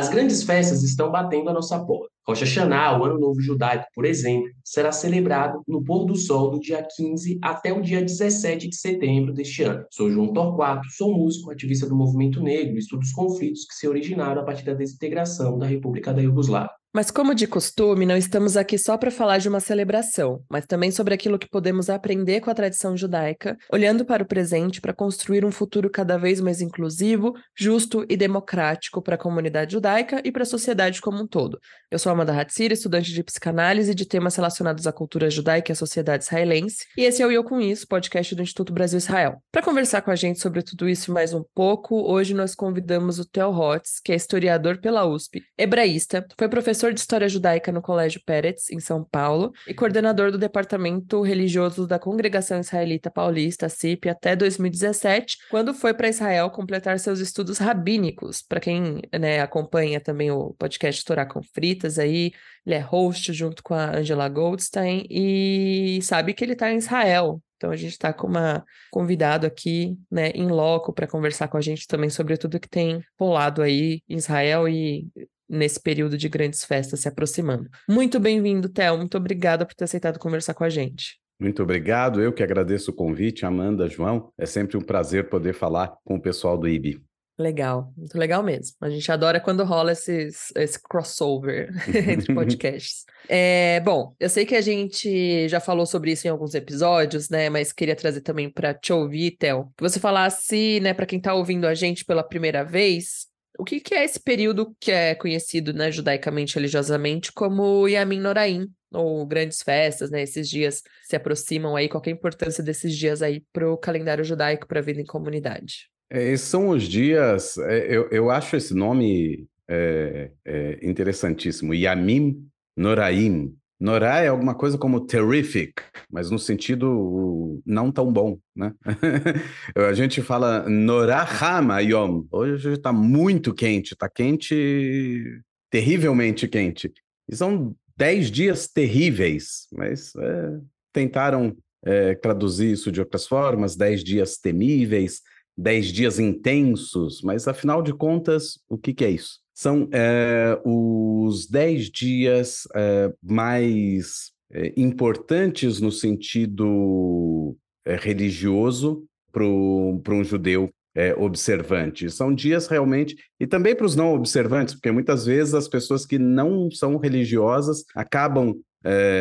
As grandes festas estão batendo a nossa porta. Rocha Hashanah, o Ano Novo Judaico, por exemplo, será celebrado no pôr do sol do dia 15 até o dia 17 de setembro deste ano. Sou João Torquato, sou músico, ativista do movimento negro, estudo os conflitos que se originaram a partir da desintegração da República da Iugoslávia. Mas, como de costume, não estamos aqui só para falar de uma celebração, mas também sobre aquilo que podemos aprender com a tradição judaica, olhando para o presente para construir um futuro cada vez mais inclusivo, justo e democrático para a comunidade judaica e para a sociedade como um todo. Eu sou Amanda Hatzir, estudante de psicanálise de temas relacionados à cultura judaica e à sociedade israelense, e esse é o Eu Com Isso, podcast do Instituto Brasil Israel. Para conversar com a gente sobre tudo isso e mais um pouco, hoje nós convidamos o Theo Hotz, que é historiador pela USP, hebraísta, foi professor professor de História Judaica no Colégio Peretz, em São Paulo, e coordenador do Departamento Religioso da Congregação Israelita Paulista, CIP, até 2017, quando foi para Israel completar seus estudos rabínicos. Para quem né, acompanha também o podcast Torá com Fritas, aí ele é host junto com a Angela Goldstein e sabe que ele está em Israel, então a gente está com uma convidado aqui, né, em loco para conversar com a gente também sobre tudo que tem rolado aí em Israel e nesse período de grandes festas se aproximando. Muito bem-vindo, Theo. Muito obrigada por ter aceitado conversar com a gente. Muito obrigado. Eu que agradeço o convite, Amanda, João. É sempre um prazer poder falar com o pessoal do IB. Legal, muito legal mesmo. A gente adora quando rola esses, esse crossover entre podcasts. É, bom, eu sei que a gente já falou sobre isso em alguns episódios, né? Mas queria trazer também para te ouvir, Theo, que você falasse, né, para quem está ouvindo a gente pela primeira vez, o que, que, é esse período que é conhecido, né, judaicamente, religiosamente, como Yamin Noraim, ou grandes festas, né? Esses dias se aproximam aí. Qual é a importância desses dias aí para o calendário judaico, para a vida em comunidade? É, são os dias, é, eu, eu acho esse nome é, é interessantíssimo, Yamim Noraim, Norá é alguma coisa como terrific, mas no sentido não tão bom, né? a gente fala Norá Hama Yom. Hoje está muito quente, está quente, terrivelmente quente. E são dez dias terríveis, mas é, tentaram é, traduzir isso de outras formas, dez dias temíveis, dez dias intensos, mas afinal de contas, o que, que é isso? São é, os dez dias é, mais é, importantes no sentido religioso para um judeu observante. São dias realmente, e também para os não observantes, porque muitas vezes as pessoas que não são religiosas acabam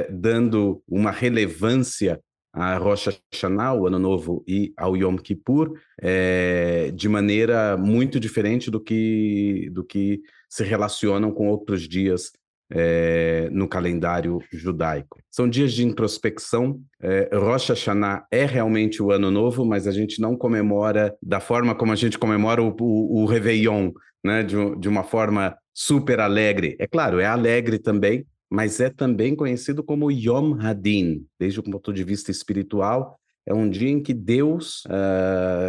dando uma relevância a Rosh Hashanah, o Ano Novo, e ao Yom Kippur, é, de maneira muito diferente do que, do que se relacionam com outros dias é, no calendário judaico. São dias de introspecção. É, Rosh Hashanah é realmente o Ano Novo, mas a gente não comemora da forma como a gente comemora o, o, o Réveillon, né? de, de uma forma super alegre. É claro, é alegre também, mas é também conhecido como Yom Hadin, desde o ponto de vista espiritual. É um dia em que Deus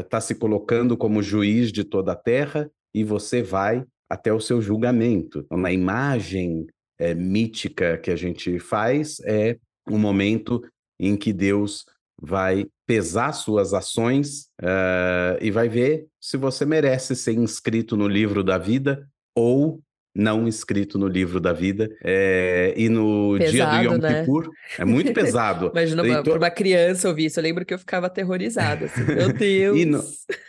está uh, se colocando como juiz de toda a terra e você vai até o seu julgamento. Uma imagem é, mítica que a gente faz é um momento em que Deus vai pesar suas ações uh, e vai ver se você merece ser inscrito no livro da vida ou não escrito no livro da vida. É, e no pesado, dia do Yom né? Kippur, é muito pesado. Imagina uma, então... uma criança ouvir isso. Eu lembro que eu ficava aterrorizada. Assim, Meu Deus! e, no,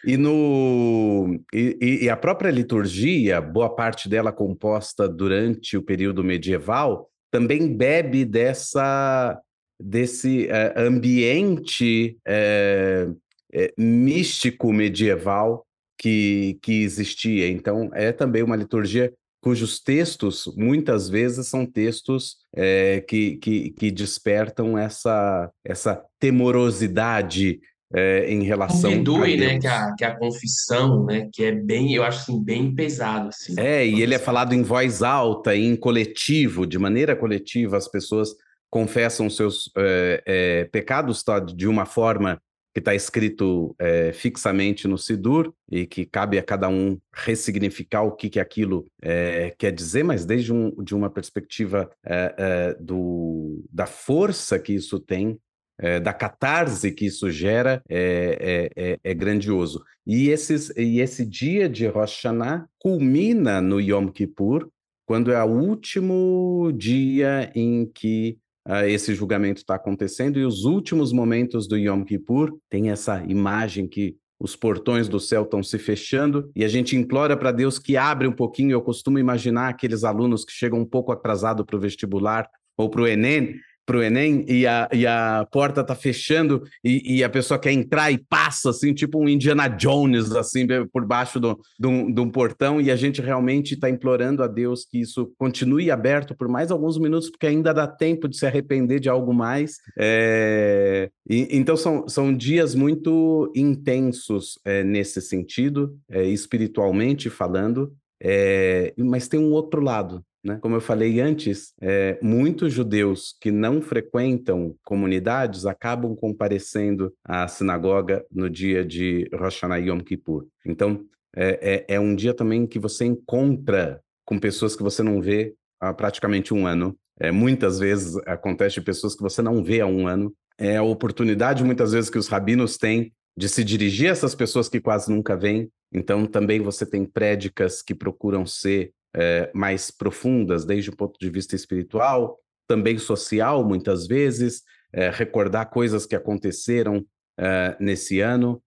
e, no, e, e, a própria liturgia, boa parte dela composta durante o período medieval, também bebe dessa desse uh, ambiente uh, uh, místico medieval que, que existia. Então, é também uma liturgia cujos textos muitas vezes são textos é, que, que, que, despertam essa, essa temorosidade é, em relação o a né, que a, que a confissão, né, que é bem, eu acho assim, bem pesado. Assim, é, e ele é falado em voz alta, em coletivo, de maneira coletiva, as pessoas confessam seus é, pecados tá, de uma forma que está escrito é, fixamente no Sidur e que cabe a cada um ressignificar o que, que aquilo é, quer dizer, mas desde um, de uma perspectiva é, do, da força que isso tem é, da catarse que isso gera é, é, é, é, grandioso. E, esses, e esse dia de Rosh Hashanah culmina no Yom Kippur, quando é o último dia em que uh, esse julgamento está acontecendo, e os últimos momentos do Yom Kippur tem essa imagem que os portões do céu estão se fechando e a gente implora para Deus que abre um pouquinho. Eu costumo imaginar aqueles alunos que chegam um pouco atrasado para o vestibular ou para o Enem para o Enem e a, e a porta tá fechando e, e, a pessoa quer entrar e passa, assim, tipo um Indiana Jones, assim, por baixo de, um, um portão, e a gente realmente está implorando a Deus que isso continue aberto por mais alguns minutos, porque ainda dá tempo de se arrepender de algo mais. É... E, então, são, são dias muito intensos é, nesse sentido, é, espiritualmente falando, é, mas tem um outro lado, né? Como eu falei antes, é, muitos judeus que não frequentam comunidades acabam comparecendo à sinagoga no dia de Rosh Hashanah Yom Kippur. Então, é, é, é um dia também que você encontra com pessoas que você não vê há praticamente um ano. É, muitas vezes acontece pessoas que você não vê há um ano. É a oportunidade, muitas vezes, que os rabinos têm de se dirigir a essas pessoas que quase nunca vêm. Então, também você tem prédicas que procuram ser é, mais profundas, desde o ponto de vista espiritual, também social, muitas vezes, é, recordar coisas que aconteceram é, nesse ano,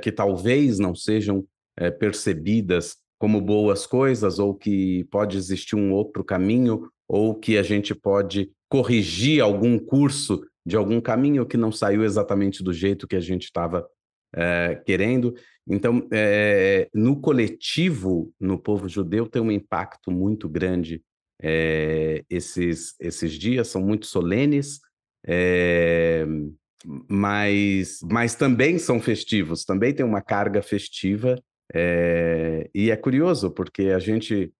que talvez não sejam percebidas como boas coisas, ou que pode existir um outro caminho, ou que a gente pode corrigir algum curso de algum caminho que não saiu exatamente do jeito que a gente estava querendo. Então, é, no coletivo, no povo judeu, tem um impacto muito grande. É, esses, esses dias são muito solenes, é, mas, mas também são festivos, também tem uma carga festiva. e é curioso, porque a gente,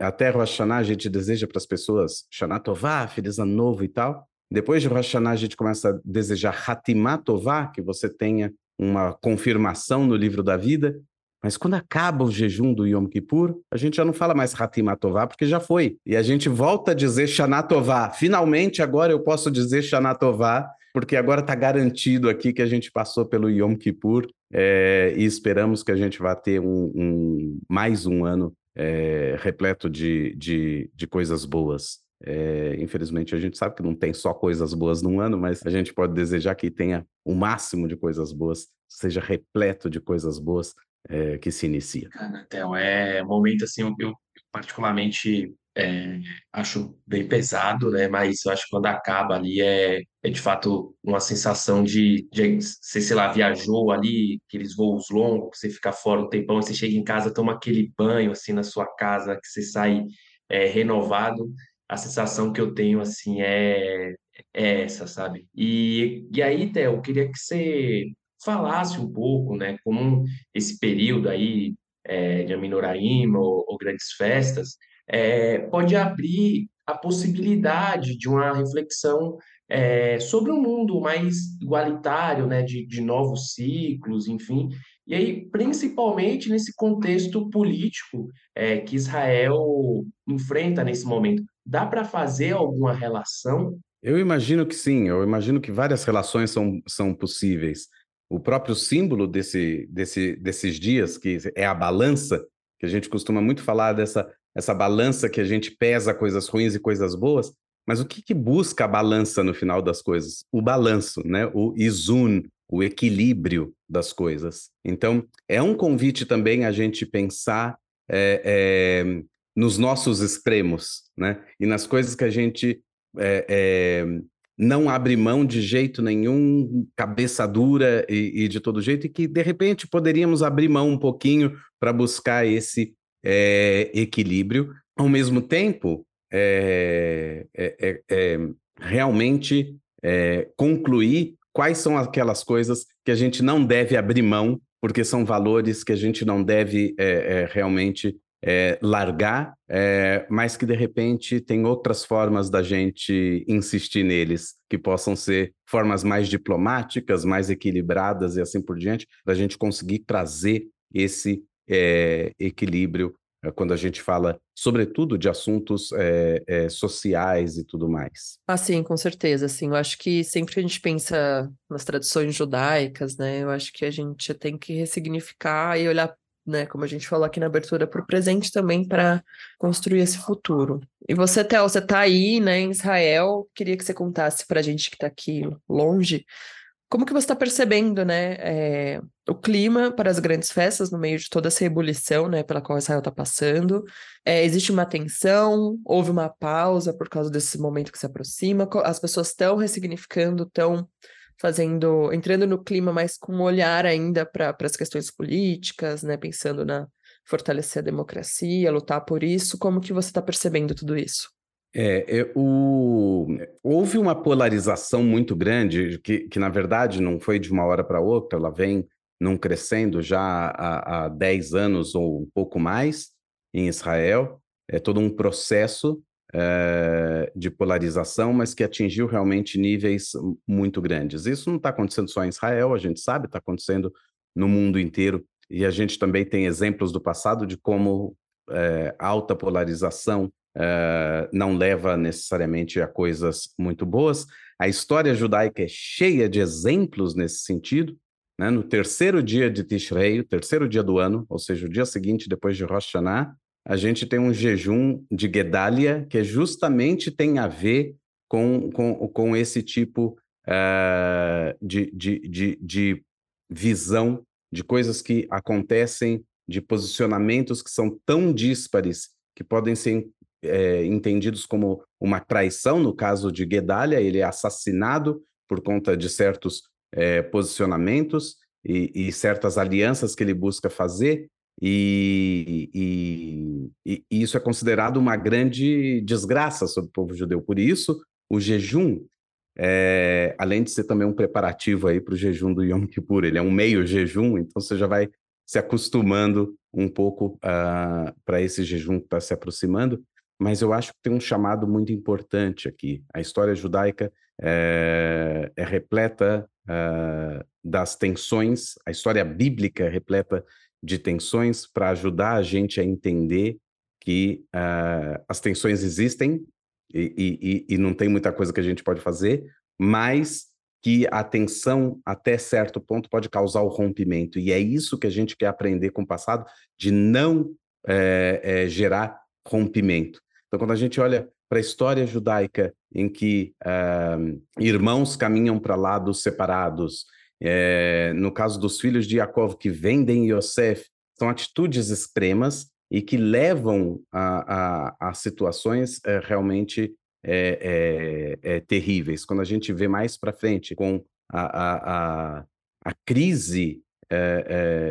até Rosh Hashanah, a gente deseja para as pessoas Shana Tová, Feliz Ano Novo e tal. Depois de Rosh Hashanah, a gente começa a desejar Hatimah Tová, que você tenha uma confirmação no livro da vida, mas quando acaba o jejum do Yom Kippur, a gente já não fala mais Hatimatová, porque já foi. E a gente volta a dizer Shanatová. Finalmente, agora eu posso dizer Shanatová, porque agora está garantido aqui que a gente passou pelo Yom Kippur é, e esperamos que a gente vá ter um, um mais um ano é, repleto de, de, de coisas boas. É, infelizmente, a gente sabe que não tem só coisas boas num ano, mas a gente pode desejar que tenha o máximo de coisas boas, seja repleto de coisas boas é, que se inicia. Theo, é um momento assim, eu, eu particularmente é, acho bem pesado, né? Mas eu acho que quando acaba ali é, é de fato uma sensação de, de você, sei lá, viajou ali, aqueles voos longos, você fica fora um tempão, você chega em casa, toma aquele banho assim na sua casa, que você sai é, renovado a sensação que eu tenho, assim, é, é essa, sabe? E, e aí, Theo, eu queria que você falasse um pouco, né, como esse período aí é, de Aminoraim ou, ou grandes festas é, pode abrir a possibilidade de uma reflexão é, sobre um mundo mais igualitário, né, de, de novos ciclos, enfim, e aí, principalmente nesse contexto político é, que Israel enfrenta nesse momento. Dá para fazer alguma relação? Eu imagino que sim, eu imagino que várias relações são, são possíveis. O próprio símbolo desse, desse, desses dias, que é a balança, que a gente costuma muito falar dessa essa balança que a gente pesa coisas ruins e coisas boas, mas o que, que busca a balança no final das coisas? O balanço, né? o izun, o equilíbrio das coisas. Então, é um convite também a gente pensar é, é, nos nossos extremos, né? E nas coisas que a gente é, não abre mão de jeito nenhum, cabeça dura e, e, de todo jeito, e que de repente poderíamos abrir mão um pouquinho para buscar esse equilíbrio. Ao mesmo tempo, realmente concluir quais são aquelas coisas que a gente não deve abrir mão, porque são valores que a gente não deve é, é, realmente é, largar, é, mas que de repente tem outras formas da gente insistir neles, que possam ser formas mais diplomáticas, mais equilibradas e assim por diante, para a gente conseguir trazer esse é, equilíbrio é, quando a gente fala, sobretudo, de assuntos é, é, sociais e tudo mais. Ah, sim, com certeza. Assim, eu acho que sempre que a gente pensa nas tradições judaicas, né, eu acho que a gente tem que ressignificar e olhar, né, como a gente falou aqui na abertura, para o presente também para construir esse futuro. E você, Théo, você está aí, né, em Israel. Queria que você contasse para a gente que está aqui longe como que você está percebendo, né, é, o clima para as grandes festas no meio de toda essa ebulição, né, pela qual Israel está passando? É, existe uma tensão? Houve uma pausa por causa desse momento que se aproxima? As pessoas estão ressignificando, estão fazendo, entrando no clima, mas com um olhar ainda para as questões políticas, né, pensando na fortalecer a democracia, lutar por isso. Como que você está percebendo tudo isso? É, é, o... Houve uma polarização muito grande, que, que na verdade não foi de uma hora para outra, ela vem num crescendo já há, há 10 anos ou um pouco mais em Israel. É todo um processo é, de polarização, mas que atingiu realmente níveis muito grandes. Isso não está acontecendo só em Israel, a gente sabe, está acontecendo no mundo inteiro. E a gente também tem exemplos do passado de como é, alta polarização uh, não leva necessariamente a coisas muito boas. A história judaica é cheia de exemplos nesse sentido. Né? No terceiro dia de Tishrei, o terceiro dia do ano, ou seja, o dia seguinte depois de Rosh Hashanah, a gente tem um jejum de Gedalia que justamente tem a ver com, com, com esse tipo uh, de, de, de, de visão de coisas que acontecem, de posicionamentos que são tão díspares que podem ser é, entendidos como uma traição, no caso de Guedalha, ele é assassinado por conta de certos é, posicionamentos e, e, certas alianças que ele busca fazer, e, e, e, isso é considerado uma grande desgraça sobre o povo judeu. Por isso, o jejum, é, além de ser também um preparativo aí para o jejum do Yom Kippur, ele é um meio jejum, então você já vai se acostumando um pouco uh, para esse jejum que está se aproximando mas eu acho que tem um chamado muito importante aqui. A história judaica é, é repleta uh, das tensões, a história bíblica é repleta de tensões para ajudar a gente a entender que uh, as tensões existem e, e, e não tem muita coisa que a gente pode fazer, mas que a tensão, até certo ponto, pode causar o rompimento. E é isso que a gente quer aprender com o passado, de não é, é, gerar rompimento. Então, quando a gente olha para a história judaica, em que uh, irmãos caminham para lados separados, é, no caso dos filhos de Yaakov que vendem Yosef, são atitudes extremas e que levam a, a, a situações é, realmente é, terríveis. Quando a gente vê mais para frente com a, a, a crise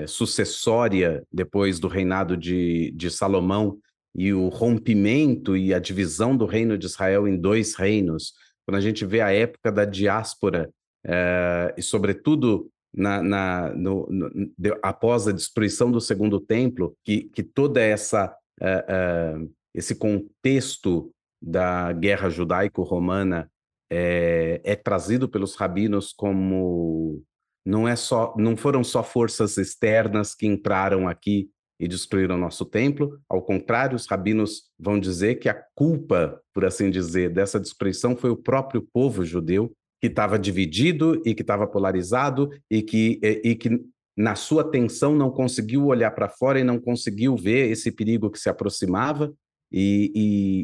sucessória depois do reinado de, de Salomão, e o rompimento e a divisão do reino de Israel em dois reinos, quando a gente vê a época da diáspora, é, e sobretudo na, na no, no, de, após a destruição do segundo templo, que, que toda essa é, esse contexto da guerra judaico-romana é, é trazido pelos rabinos como não é só não foram só forças externas que entraram aqui e destruíram nosso templo. Ao contrário, os rabinos vão dizer que a culpa, por assim dizer, dessa destruição foi o próprio povo judeu, que estava dividido e que estava polarizado e que, e, e que na sua tensão não conseguiu olhar para fora e não conseguiu ver esse perigo que se aproximava e,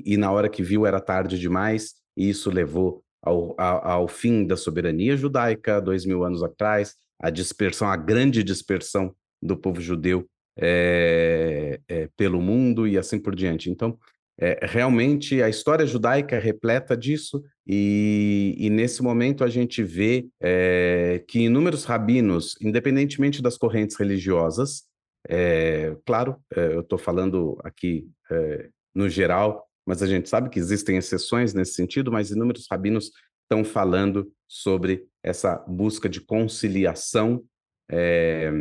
e, e na hora que viu era tarde demais e isso levou ao, ao, ao fim da soberania judaica dois mil anos atrás, a dispersão, a grande dispersão do povo judeu é, é, pelo mundo e assim por diante. Então, é, realmente a história judaica é repleta disso, e, e nesse momento a gente vê que inúmeros rabinos, independentemente das correntes religiosas, claro, eu estou falando aqui no geral, mas a gente sabe que existem exceções nesse sentido, mas inúmeros rabinos estão falando sobre essa busca de conciliação é,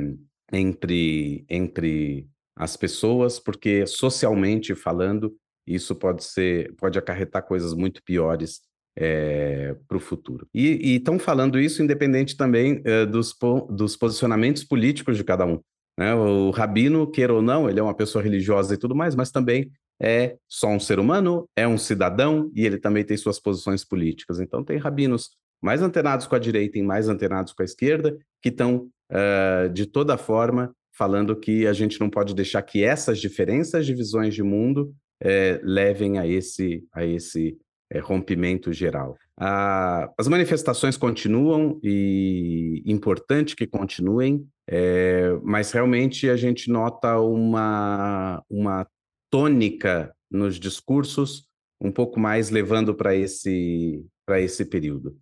entre, entre as pessoas, porque socialmente falando, isso pode ser, pode acarretar coisas muito piores é, para o futuro. E estão falando isso independente também é, dos, dos posicionamentos políticos de cada um. Né? O rabino, queira ou não, ele é uma pessoa religiosa e tudo mais, mas também é só um ser humano, é um cidadão e ele também tem suas posições políticas. Então, tem rabinos mais antenados com a direita e mais antenados com a esquerda que estão, uh, de toda forma, falando que a gente não pode deixar que essas diferenças de visões de mundo levem a esse, a esse uh, rompimento geral. Ah, as manifestações continuam e importante que continuem, mas realmente a gente nota uma, uma tônica nos discursos, um pouco mais levando para esse, esse período.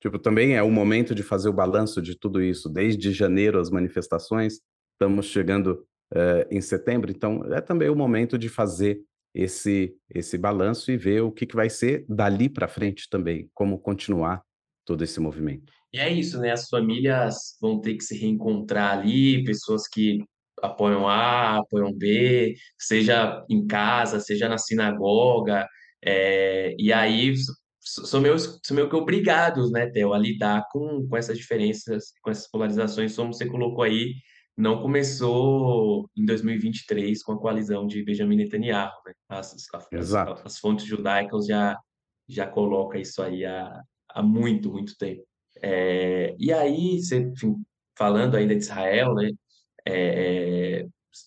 Tipo, também é o momento de fazer o balanço de tudo isso. Desde janeiro, as manifestações, estamos chegando uh, em setembro, então é também o momento de fazer esse, esse balanço e ver o que, que vai ser dali para frente também, como continuar todo esse movimento. E é isso, né? As famílias vão ter que se reencontrar ali, pessoas que apoiam A, apoiam B, seja em casa, seja na sinagoga, é, e aí são meio, são meio que obrigados, né, Theo, a lidar com, com essas diferenças, com essas polarizações, como você colocou aí, não começou em 2023 com a coalizão de Benjamin Netanyahu, né? As, as, as, as fontes judaicas já, já colocam isso aí há, há muito, muito tempo. É, e aí, você, enfim, falando ainda de Israel, né, é, é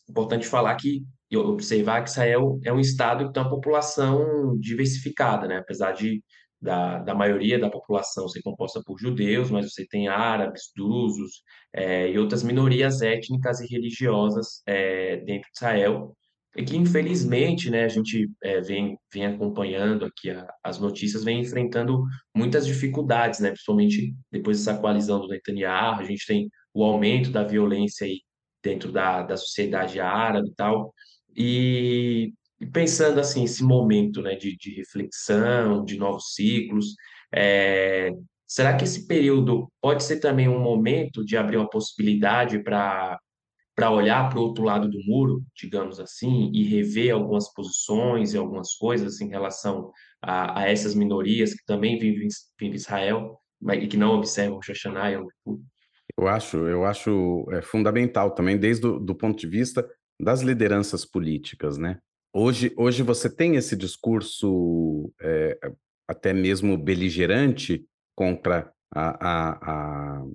importante falar que observar que Israel é um estado que tem uma população diversificada, né? Apesar de da, da maioria da população ser composta por judeus, mas você tem árabes, drusos é, e outras minorias étnicas e religiosas é, dentro de Israel, e que infelizmente, né, a gente é, vem, vem acompanhando aqui a, as notícias, vem enfrentando muitas dificuldades, né, principalmente depois dessa coalizão do Netanyahu, a gente tem o aumento da violência aí dentro da, da sociedade árabe e tal, e, pensando assim, esse momento né, de, de reflexão, de novos ciclos, é, será que esse período pode ser também um momento de abrir uma possibilidade para para olhar para o outro lado do muro, digamos assim, e rever algumas posições e algumas coisas em relação a, a essas minorias que também vivem, vivem em Israel mas, e que não observam o e Eu acho, eu acho é fundamental também, desde o do ponto de vista das lideranças políticas, né? Hoje, hoje você tem esse discurso é, até mesmo beligerante contra a, a, a,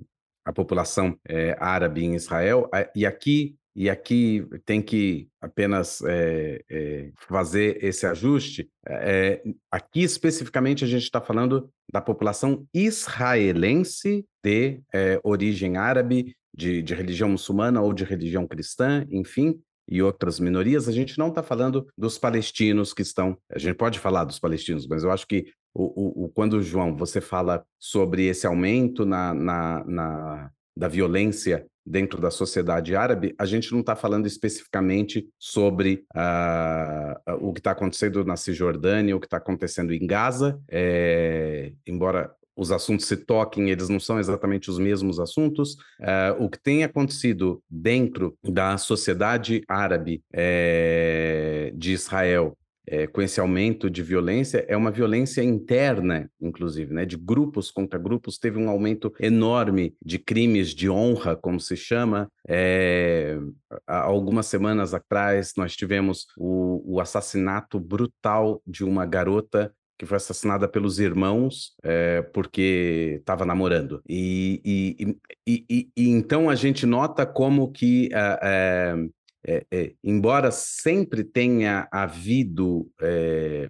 a população é, árabe em Israel, e aqui e aqui tem que apenas é, é, fazer esse ajuste. É, aqui especificamente a gente está falando da população israelense de origem árabe, de, de religião muçulmana ou de religião cristã, enfim, e outras minorias, a gente não está falando dos palestinos que estão. A gente pode falar dos palestinos, mas eu acho que o, o, quando, João, você fala sobre esse aumento na, na, na da violência dentro da sociedade árabe, a gente não está falando especificamente sobre uh, o que está acontecendo na Cisjordânia, o que está acontecendo em Gaza, é, embora os assuntos se toquem, eles não são exatamente os mesmos assuntos. Uh, o que tem acontecido dentro da sociedade árabe é, de Israel é, com esse aumento de violência é uma violência interna, inclusive, né, de grupos contra grupos. Teve um aumento enorme de crimes de honra, como se chama. É, há algumas semanas atrás, nós tivemos o, o assassinato brutal de uma garota que foi assassinada pelos irmãos é, porque estava namorando. E, e, e, e, então a gente nota como que, é, é, embora sempre tenha havido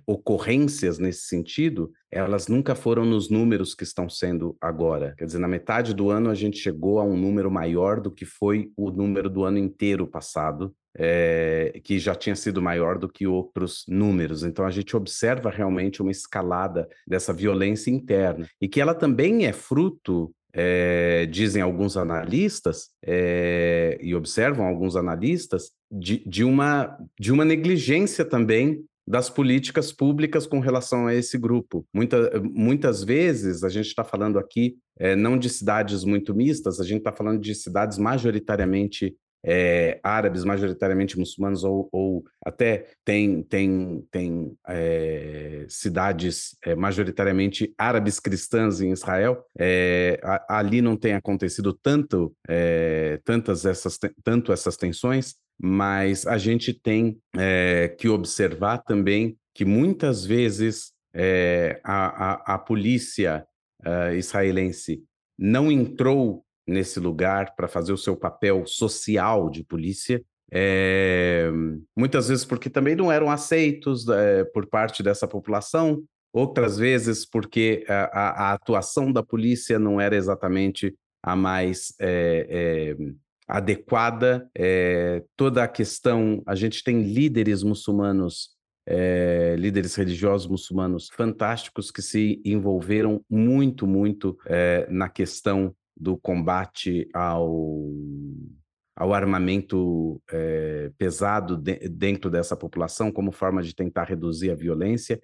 ocorrências nesse sentido, elas nunca foram nos números que estão sendo agora. Quer dizer, na metade do ano a gente chegou a um número maior do que foi o número do ano inteiro passado é, que já tinha sido maior do que outros números. Então a gente observa realmente uma escalada dessa violência interna e que ela também é fruto é, dizem alguns analistas, é, e observam alguns analistas, de, de, uma, de uma negligência também das políticas públicas com relação a esse grupo. Muita, muitas vezes, a gente está falando aqui é, não de cidades muito mistas, a gente está falando de cidades majoritariamente é, árabes, majoritariamente muçulmanos, ou, ou, até tem, tem, tem é, cidades é, majoritariamente árabes cristãs em Israel, é, ali não tem acontecido tanto, tantas essas, tanto essas tensões, mas a gente tem que observar também que muitas vezes a, a, a, polícia israelense não entrou nesse lugar para fazer o seu papel social de polícia. É, muitas vezes porque também não eram aceitos é, por parte dessa população, outras vezes porque a, a, a, atuação da polícia não era exatamente a mais é, adequada. toda a questão, a gente tem líderes muçulmanos líderes religiosos muçulmanos fantásticos que se envolveram muito, muito na questão do combate ao, ao armamento é, pesado de, dentro dessa população como forma de tentar reduzir a violência.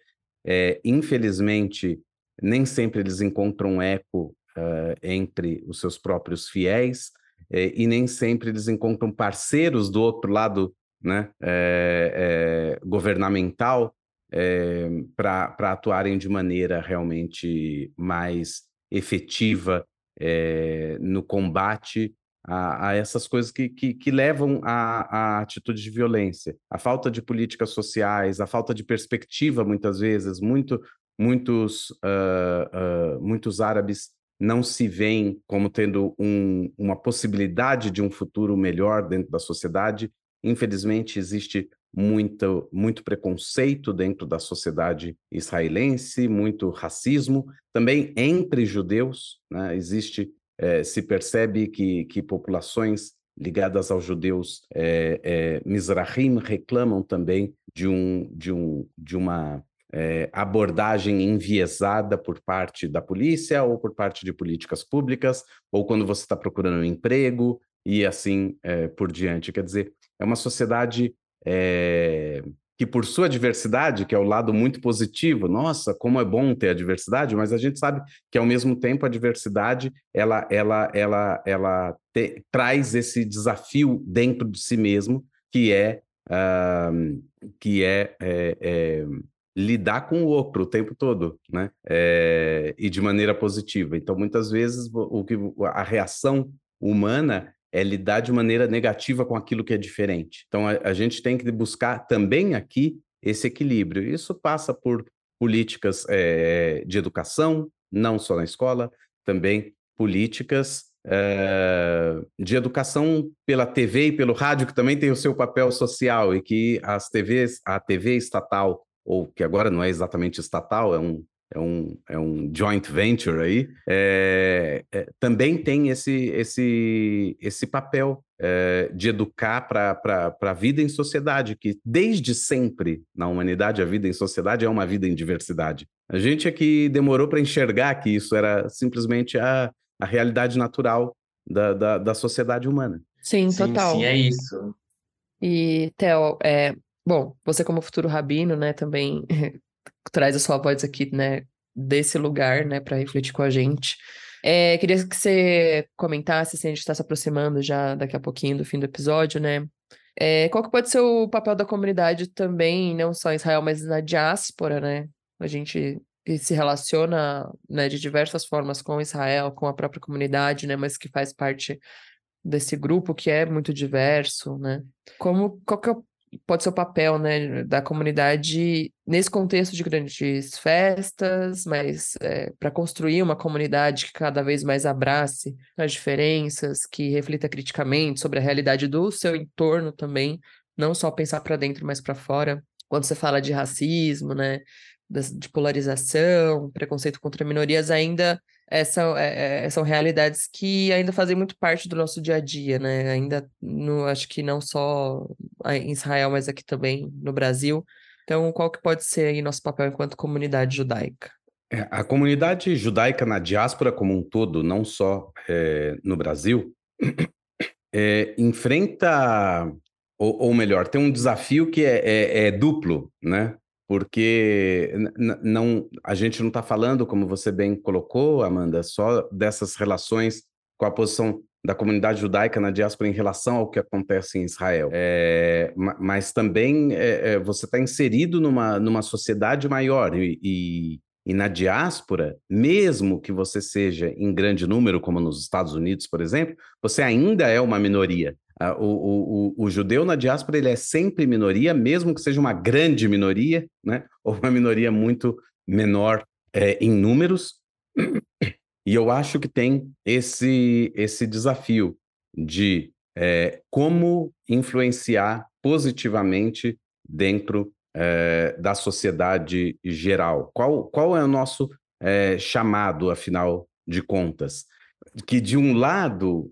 É, infelizmente, nem sempre eles encontram eco uh, entre os seus próprios fiéis e nem sempre eles encontram parceiros do outro lado né, governamental para atuarem de maneira realmente mais efetiva é, no combate a, a, essas coisas que, que, que levam à, atitude de violência. A falta de políticas sociais, a falta de perspectiva, muitas vezes, muito, muitos, uh, uh, muitos árabes não se veem como tendo um, uma possibilidade de um futuro melhor dentro da sociedade. Infelizmente, existe muito, muito preconceito dentro da sociedade israelense, muito racismo, também entre judeus, né? existe, é, se percebe que, que populações ligadas aos judeus é, é, Mizrahim reclamam também de, um, de, um, de uma é, abordagem enviesada por parte da polícia ou por parte de políticas públicas, ou quando você está procurando um emprego e assim é, por diante. Quer dizer, é uma sociedade é, que por sua diversidade, que é o lado muito positivo, nossa, como é bom ter a diversidade, mas a gente sabe que ao mesmo tempo a diversidade ela ela ela ela te, traz esse desafio dentro de si mesmo, que é uh, que é, é, é, lidar com o outro o tempo todo, né? É, e de maneira positiva. Então, muitas vezes o que a reação humana é lidar de maneira negativa com aquilo que é diferente. Então, a, a gente tem que buscar também aqui esse equilíbrio. Isso passa por políticas é, de educação, não só na escola, também políticas é, de educação pela TV e pelo rádio, que também tem o seu papel social e que as TVs, a TV estatal, ou que agora não é exatamente estatal, é um é um, é um joint venture aí, é, é, também tem esse, esse, esse papel é, de educar para a vida em sociedade, que desde sempre na humanidade a vida em sociedade é uma vida em diversidade. A gente é que demorou para enxergar que isso era simplesmente a, a realidade natural da, da, da sociedade humana. Sim, total. Sim, sim, é isso. E, Theo, é, bom, você como futuro rabino, né, também traz a sua voz aqui, né, desse lugar, né, para refletir com a gente. É, queria que você comentasse, assim, a gente está se aproximando já daqui a pouquinho do fim do episódio, né? É, qual que pode ser o papel da comunidade também, não só em Israel, mas na diáspora, né? A gente se relaciona né, de diversas formas com Israel, com a própria comunidade, né? Mas que faz parte desse grupo que é muito diverso, né? Como, qual que é o pode ser o papel né, da comunidade nesse contexto de grandes festas, mas é, para construir uma comunidade que cada vez mais abrace as diferenças, que reflita criticamente sobre a realidade do seu entorno também, não só pensar para dentro, mas para fora. Quando você fala de racismo, né, de polarização, preconceito contra minorias, ainda essa, é, é, são realidades que ainda fazem muito parte do nosso dia a dia, né? Ainda, no, acho que não só em Israel, mas aqui também no Brasil. Então, qual que pode ser aí nosso papel enquanto comunidade judaica? É, a comunidade judaica na diáspora como um todo, não só é, no Brasil, é, enfrenta, ou, ou, melhor, tem um desafio que é, é, é duplo, né? Porque não a gente não está falando, como você bem colocou, Amanda, só dessas relações com a posição da comunidade judaica na diáspora em relação ao que acontece em Israel. É, mas também é, é, você está inserido numa, numa sociedade maior e, e, e, na diáspora, mesmo que você seja em grande número, como nos Estados Unidos, por exemplo, você ainda é uma minoria. O, o, o, o, judeu na diáspora ele é sempre minoria, mesmo que seja uma grande minoria, né? ou uma minoria muito menor é, em números. E eu acho que tem esse, esse desafio de é, como influenciar positivamente dentro é, da sociedade geral. Qual, qual é o nosso é, chamado, afinal de contas? Que, de um lado,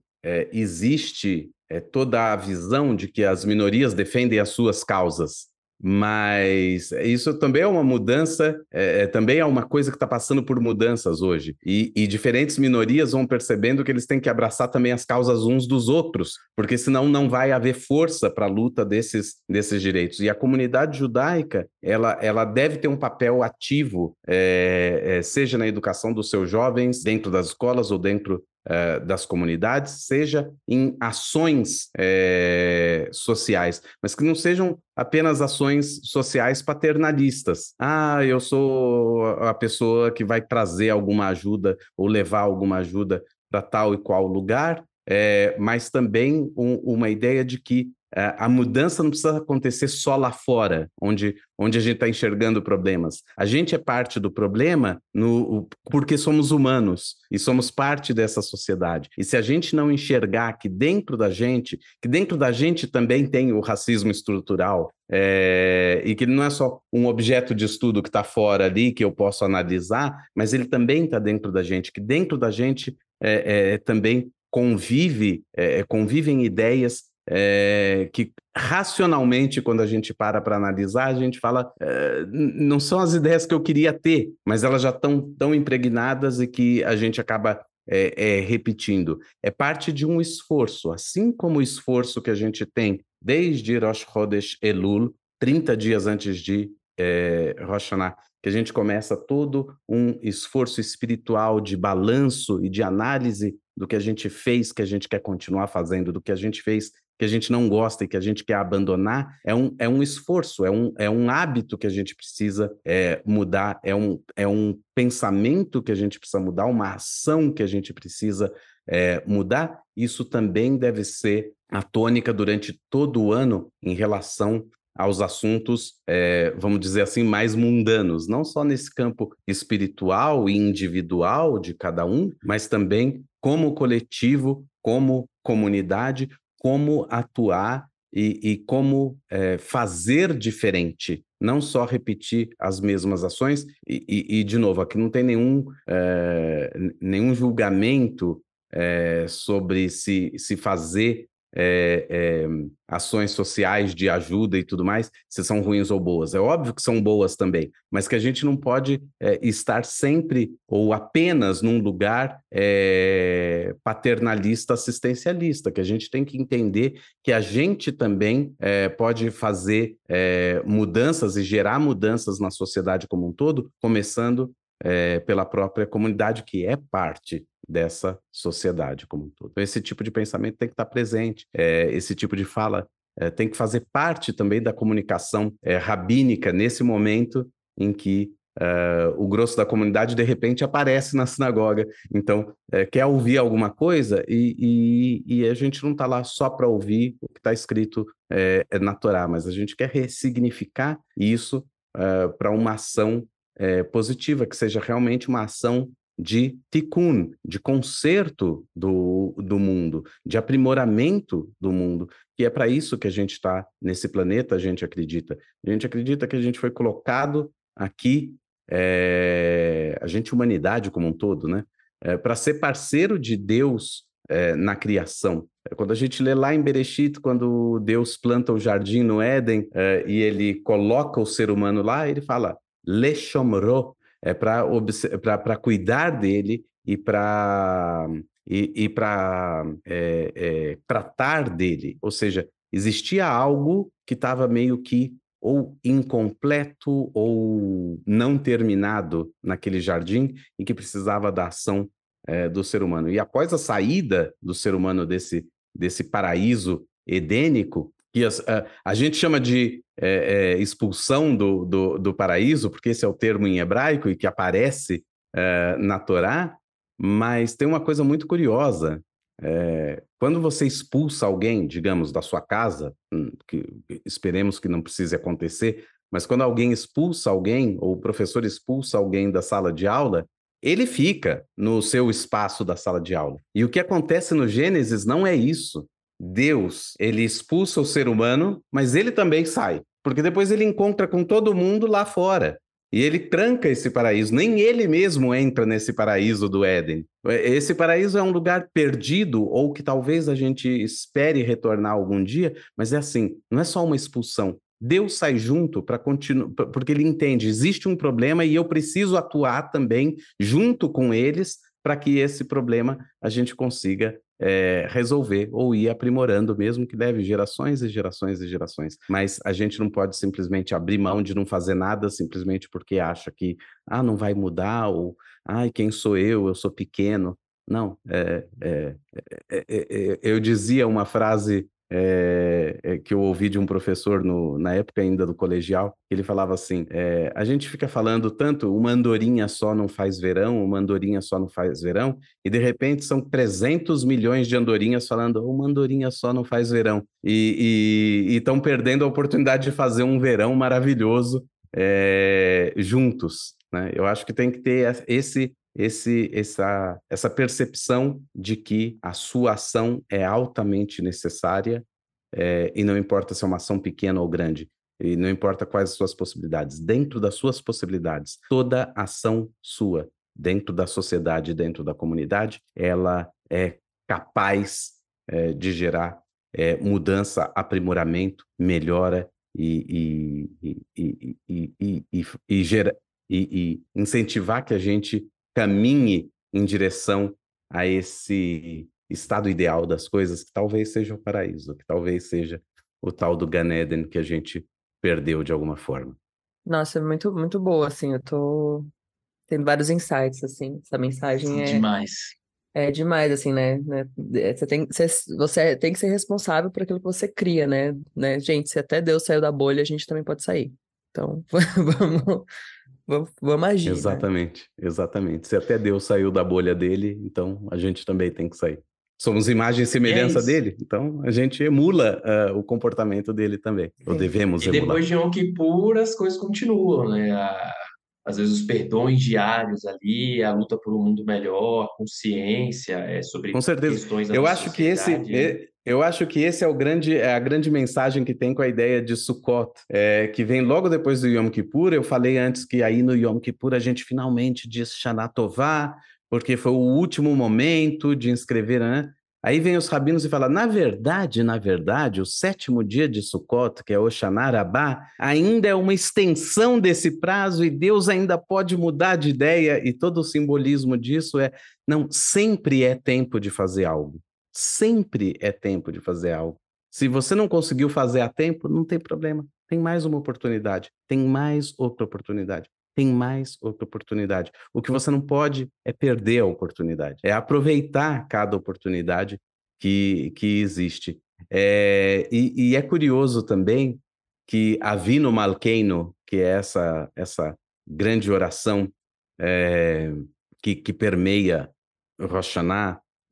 existe toda a visão de que as minorias defendem as suas causas, mas isso também é uma mudança, é, é também é uma coisa que está passando por mudanças hoje. E, e, diferentes minorias vão percebendo que eles têm que abraçar também as causas uns dos outros, porque senão não vai haver força para a luta desses, desses direitos. E a comunidade judaica, ela, ela deve ter um papel ativo, é, é, seja na educação dos seus jovens, dentro das escolas ou dentro eh, das comunidades, seja em ações é, sociais, mas que não sejam apenas ações sociais paternalistas. Ah, eu sou a pessoa que vai trazer alguma ajuda ou levar alguma ajuda para tal e qual lugar, é, mas também um, uma ideia de que a mudança não precisa acontecer só lá fora, onde, onde a gente está enxergando problemas. A gente é parte do problema no, porque somos humanos e somos parte dessa sociedade. E se a gente não enxergar que dentro da gente, que dentro da gente também tem o racismo estrutural, é, e que não é só um objeto de estudo que está fora ali, que eu posso analisar, mas ele também está dentro da gente, que dentro da gente é, é também convive, é, convivem ideias é, que racionalmente, quando a gente para para analisar, a gente fala, é, não são as ideias que eu queria ter, mas elas já estão tão impregnadas e que a gente acaba é, repetindo. É parte de um esforço, assim como o esforço que a gente tem desde Rosh Chodesh Elul, 30 dias antes de é, Rosh Hashanah, que a gente começa todo um esforço espiritual de balanço e de análise do que a gente fez, que a gente quer continuar fazendo, do que a gente fez que a gente não gosta e que a gente quer abandonar, é um, é um esforço, é um, é um hábito que a gente precisa é, mudar, é um, é um pensamento que a gente precisa mudar, uma ação que a gente precisa é, mudar. Isso também deve ser a tônica durante todo o ano em relação aos assuntos, é, vamos dizer assim, mais mundanos, não só nesse campo espiritual e individual de cada um, mas também como coletivo, como comunidade, como atuar e, e como é, fazer diferente, não só repetir as mesmas ações. E, e, e de novo, aqui não tem nenhum, é, nenhum julgamento é, sobre se, se fazer é, é, ações sociais de ajuda e tudo mais, se são ruins ou boas. É óbvio que são boas também, mas que a gente não pode é, estar sempre ou apenas num lugar paternalista, assistencialista, que a gente tem que entender que a gente também pode fazer mudanças e gerar mudanças na sociedade como um todo, começando pela própria comunidade que é parte dessa sociedade como um todo. Então, esse tipo de pensamento tem que estar presente, é, esse tipo de fala é, tem que fazer parte também da comunicação é, rabínica nesse momento em que Uh, o grosso da comunidade de repente aparece na sinagoga. Então, é, quer ouvir alguma coisa e, e, e a gente não está lá só para ouvir o que está escrito é, é, na Torá, mas a gente quer ressignificar isso uh, para uma ação é, positiva, que seja realmente uma ação de tikkun, de conserto do, do mundo, de aprimoramento do mundo, que é para isso que a gente está nesse planeta, a gente acredita. A gente acredita que a gente foi colocado aqui, é, a gente, humanidade como um todo, né? É, para ser parceiro de Deus é, na criação. Quando a gente lê lá em Bereshit, quando Deus planta o jardim no Éden e ele coloca o ser humano lá, ele fala, Leshomro, é para cuidar dele e para e, e para é, é, tratar dele. Ou seja, existia algo que estava meio que ou incompleto ou não terminado naquele jardim e que precisava da ação é, do ser humano. E após a saída do ser humano desse, desse paraíso edênico, que as, a, a, gente chama de é, é, expulsão do, do, do, paraíso, porque esse é o termo em hebraico e que aparece é, na Torá, mas tem uma coisa muito curiosa. Quando você expulsa alguém, digamos, da sua casa, hum, que esperemos que não precise acontecer, mas quando alguém expulsa alguém, ou o professor expulsa alguém da sala de aula, ele fica no seu espaço da sala de aula. E o que acontece no Gênesis não é isso. Deus, ele expulsa o ser humano, mas ele também sai, porque depois ele encontra com todo mundo lá fora. E ele tranca esse paraíso, nem ele mesmo entra nesse paraíso do Éden. Esse paraíso é um lugar perdido, ou que talvez a gente espere retornar algum dia, mas é assim: não é só uma expulsão, Deus sai junto para continuar, porque ele entende, existe um problema e eu preciso atuar também junto com eles para que esse problema a gente consiga é, resolver ou ir aprimorando, mesmo que leve gerações e gerações e gerações. Mas a gente não pode simplesmente abrir mão de não fazer nada simplesmente porque acha que ah, não vai mudar, ou ai, quem sou eu? Eu sou pequeno. Não, é, é, eu dizia uma frase é, é, que eu ouvi de um professor no, na época ainda do colegial, ele falava assim: é, a gente fica falando tanto, uma andorinha só não faz verão, uma andorinha só não faz verão, e de repente são 300 milhões de andorinhas falando, uma andorinha só não faz verão, e estão perdendo a oportunidade de fazer um verão maravilhoso juntos. Né? Eu acho que tem que ter esse esse, essa, essa percepção de que a sua ação é altamente necessária é, e não importa se é uma ação pequena ou grande, e não importa quais as suas possibilidades. Dentro das suas possibilidades, toda ação sua, dentro da sociedade, dentro da comunidade, ela é capaz é, de gerar é, mudança, aprimoramento, melhora e, e, e, e, e, e, gera, e, e incentivar que a gente caminhe em direção a esse estado ideal das coisas, que talvez seja o paraíso, que talvez seja o tal do Gan Eden que a gente perdeu de alguma forma. Nossa, é muito, muito boa, assim, eu tô tendo vários insights, assim, essa mensagem é... Demais. É demais, assim, né? né? É, você tem, você, você tem que ser responsável por aquilo que você cria, né? né? Gente, se até Deus saiu da bolha, a gente também pode sair. Então, vamos, Vamos, vamos agir. Né? Exatamente, né? exatamente. Se até Deus saiu da bolha dele, então a gente também tem que sair. Somos imagem e semelhança é dele, então a gente emula uh, o comportamento dele também, Sim. ou devemos e emular. E depois de Yom Kippur as coisas continuam, né? A, às vezes os perdões diários ali, a luta por um mundo melhor, consciência é, sobre Com certeza. questões da Eu acho que esse, eu acho que esse é o grande, é a grande mensagem que tem com a ideia de Sukkot, é, que vem logo depois do Yom Kippur. Eu falei antes que aí no Yom Kippur a gente finalmente diz Shana Tová, porque foi o último momento de inscrever, né? Aí vem os rabinos e falam, na verdade, na verdade, o sétimo dia de Sukkot, que é Oshana Rabbah, ainda é uma extensão desse prazo e Deus ainda pode mudar de ideia e todo o simbolismo disso é, não, sempre é tempo de fazer algo. Sempre é tempo de fazer algo. Se você não conseguiu fazer a tempo, não tem problema. Tem mais uma oportunidade. Tem mais outra oportunidade. Tem mais outra oportunidade. O que você não pode é perder a oportunidade. É aproveitar cada oportunidade que, que existe. É, e, e, é curioso também que Avino Malkeino, que é essa, essa grande oração é, que, que permeia Rosh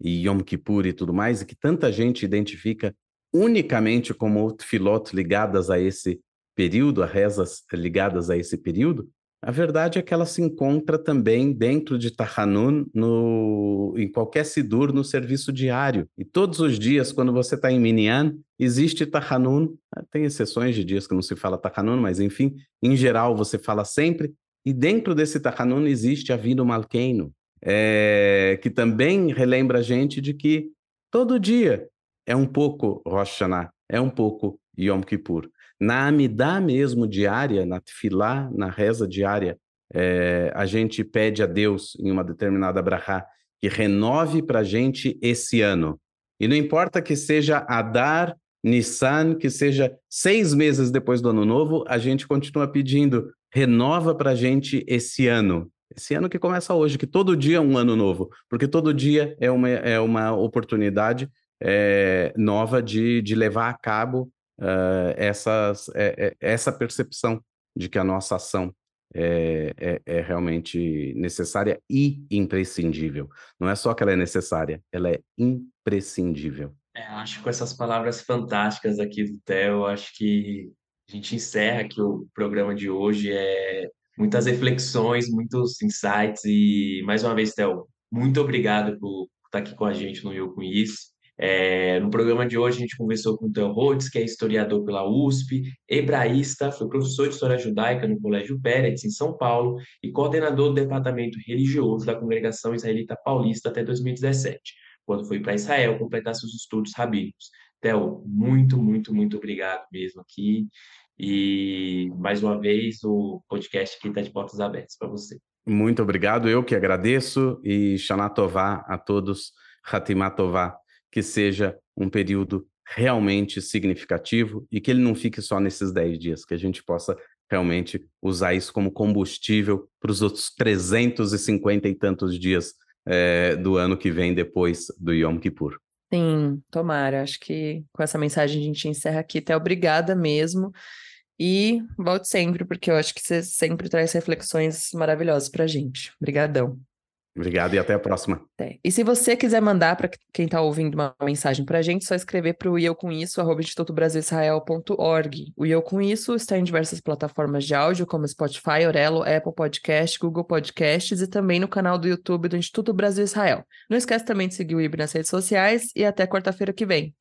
e Yom Kippur e tudo mais, e que tanta gente identifica unicamente como filot ligadas a esse período, a rezas ligadas a esse período, a verdade é que ela se encontra também dentro de Tahanun, no, em qualquer Sidur, no serviço diário. E todos os dias, quando você está em Minyan, existe Tahanun. Tem exceções de dias que não se fala Tahanun, mas enfim, em geral você fala sempre. E dentro desse Tahanun existe a vida Malkeino, é, que também relembra a gente de que todo dia é um pouco Rosh Hashanah, é um pouco Yom Kippur. Na Amidá mesmo diária, na Tfilá, na reza diária, é, a gente pede a Deus, em uma determinada brachá, que renove para a gente esse ano. E não importa que seja Adar, Nissan, que seja seis meses depois do ano novo, a gente continua pedindo, renova para a gente esse ano. Esse ano que começa hoje, que todo dia é um ano novo, porque todo dia é uma, é uma oportunidade é, nova de, de levar a cabo uh, essas, é, essa percepção de que a nossa ação é, é, realmente necessária e imprescindível. Não é só que ela é necessária, ela é imprescindível. É, acho que com essas palavras fantásticas aqui do Theo, acho que a gente encerra aqui o programa de hoje. É muitas reflexões, muitos insights e mais uma vez, Theo, muito obrigado por estar aqui com a gente no Eu Com Isso. É, no programa de hoje, a gente conversou com o Theo Rhodes, que é historiador pela USP, hebraísta, foi professor de História Judaica no Colégio Pérez, em São Paulo, e coordenador do Departamento Religioso da Congregação Israelita Paulista até 2017, quando foi para Israel completar seus estudos rabínicos. Theo, muito, muito, muito obrigado mesmo aqui. E, mais uma vez, o podcast aqui está de portas abertas para você. Muito obrigado, eu que agradeço. E Shana Tová a todos, Hatimah Tová que seja um período realmente significativo e que ele não fique só nesses 10 dias, que a gente possa realmente usar isso como combustível para os outros 350 e tantos dias é, do ano que vem depois do Yom Kippur. Sim, tomara. Acho que com essa mensagem a gente encerra aqui. Até obrigada mesmo. E volte sempre, porque eu acho que você sempre traz reflexões maravilhosas para a gente. Obrigadão. Obrigado e até a próxima. É. E se você quiser mandar para quem está ouvindo uma mensagem para a gente, é só escrever para o eu com isso, arroba institutobrasilisrael.org. O eu com isso está em diversas plataformas de áudio, como Spotify, Orelo, Apple Podcast, Google Podcasts e também no canal do YouTube do Instituto Brasil Israel. Não esquece também de seguir o IB nas redes sociais e até quarta-feira que vem.